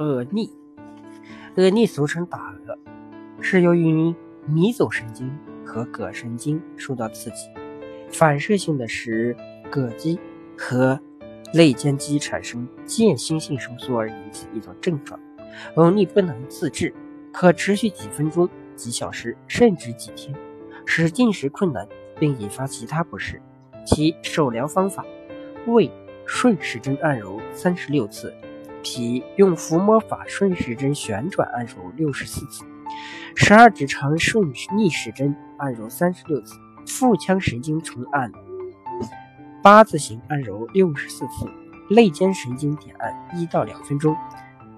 额逆，额逆俗称打嗝，是由于迷走神经和膈神经受到刺激，反射性的使膈肌和肋间肌产生间歇性收缩而引起一种症状。额逆不能自治，可持续几分钟、几小时，甚至几天，使进食困难，并引发其他不适。其手疗方法：胃顺时针按揉三十六次，脾用抚摸法顺时针旋转按揉六十四次，十二指肠顺逆时针按揉三十六次，腹腔神经重按八字形按揉六十四次，肋间神经点按一到两分钟，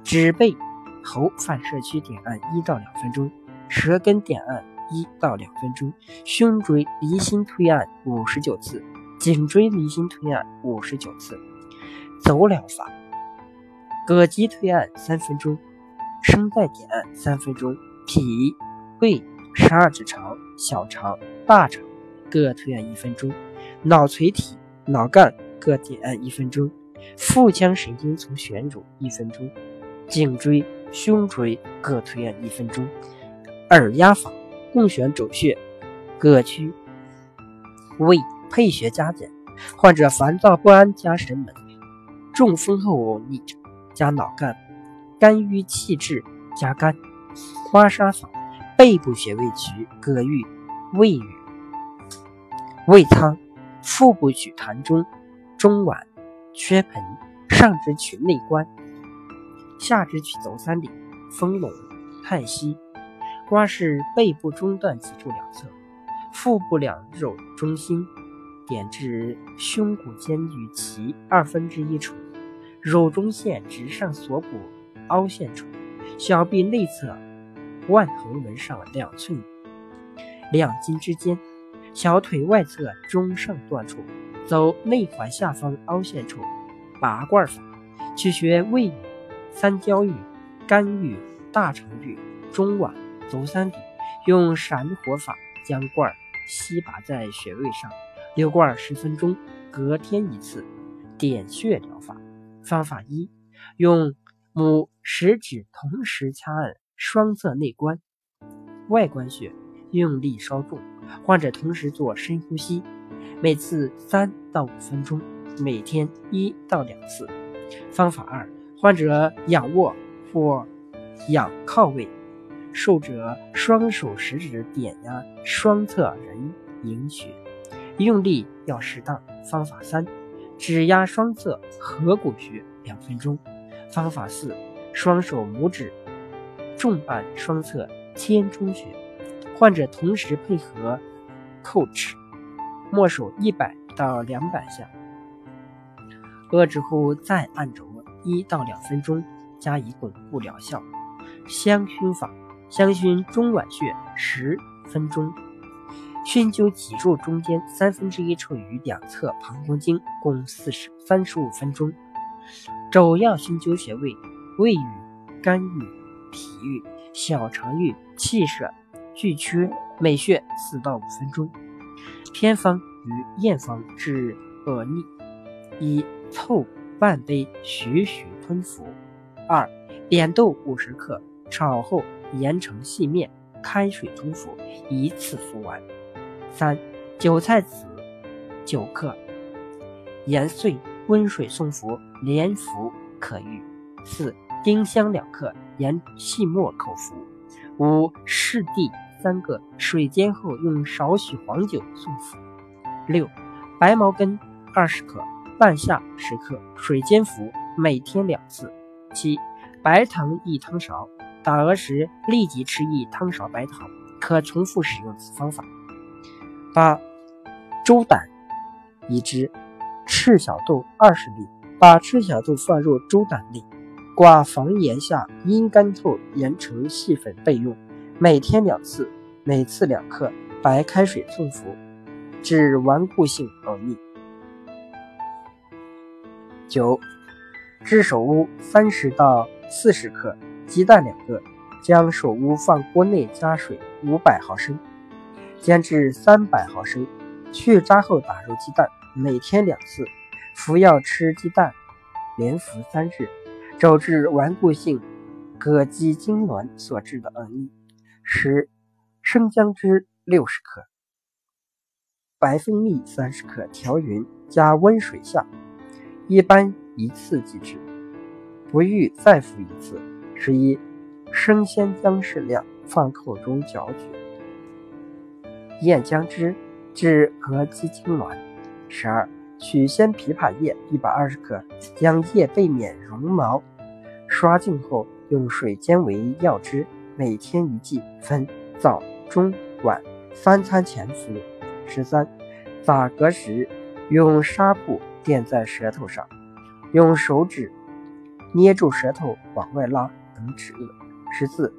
指背喉反射区点按一到两分钟，舌根点按一到两分钟，胸椎离心推按五十九次。颈椎离心推按五十九次，走疗法：膈肌推按三分钟，声带点按三分钟，脾、胃、十二指肠、小肠、大肠各推按一分钟，脑垂体、脑干各点按一分钟，腹腔神经丛旋揉一分钟，颈椎、胸椎各推按一分钟。耳压法：共旋肘穴、膈区、胃。配穴加减：患者烦躁不安加神门，中风后呕逆者加脑干，肝郁气滞加肝。刮痧法：背部穴位取膈俞、胃俞、胃仓，腹部取膻中、中脘、缺盆，上肢取内关，下肢取足三里、丰隆、太溪。刮是背部中段脊柱两侧，腹部两肉中心。点至胸骨间与脐二分之一处，乳中线直上锁骨凹陷处，小臂内侧腕横纹上两寸两筋之间，小腿外侧中上段处，走内踝下方凹陷处。拔罐法，取穴胃俞、三焦俞、肝俞、大肠俞、中脘、足三里，用闪火法将罐吸拔在穴位上。留罐十分钟，隔天一次。点穴疗法方法一：用拇食指同时掐按双侧内关、外关穴，用力稍重。患者同时做深呼吸，每次三到五分钟，每天一到两次。方法二：患者仰卧或仰靠位，受者双手食指点压双侧人迎穴。用力要适当。方法三，指压双侧合谷穴两分钟。方法四，双手拇指重按双侧天中穴。患者同时配合叩齿，默数一百到两百下。遏制后再按揉一到两分钟，加以巩固疗效。香薰法，香薰中脘穴十分钟。熏灸脊柱中间三分之一处与两侧膀胱经，共四十三十五分钟。肘要熏灸穴位：胃俞、肝俞、脾俞、小肠俞、气舍、巨缺，每穴四到五分钟。偏方与验方治恶逆：一、凑半杯徐徐吞服；二、扁豆五十克，炒后研成细面，开水冲服，一次服完。三、韭菜籽九克，研碎温水送服，连服可愈。四、丁香两克，研细末口服。五、柿地三个，水煎后用少许黄酒送服。六、白茅根二十克，半夏十克，水煎服，每天两次。七、白糖一汤勺，打嗝时立即吃一汤勺白糖，可重复使用此方法。八、猪胆一支，赤小豆二十粒，把赤小豆放入猪胆内，挂房檐下，阴干后研成细粉备用。每天两次，每次两克，白开水送服，治顽固性耳逆。九、炙首乌三十到四十克，鸡蛋两个，将首乌放锅内加水五百毫升。煎至三百毫升，去渣后打入鸡蛋，每天两次。服药吃鸡蛋，连服三日，肘治顽固性膈肌痉挛所致的恶逆。十生姜汁六十克，白蜂蜜三十克，调匀，加温水下，一般一次即止，不欲再服一次。十一生鲜姜适量，放口中嚼嚼。燕姜汁治膈肌痉挛。十二取鲜枇杷叶一百二十克，将叶背面绒毛刷净后，用水煎为药汁。每天一剂，分早、中、晚三餐前服用。十三，打嗝时用纱布垫在舌头上，用手指捏住舌头往外拉，能止恶。十四，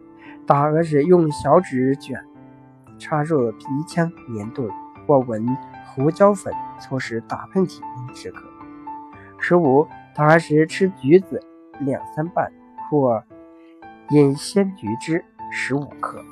打嗝时用小指卷插入鼻腔黏度，或闻胡椒粉促使打喷嚏，能止咳。十五，打嗝时吃橘子两三瓣，或饮鲜橘汁十五克。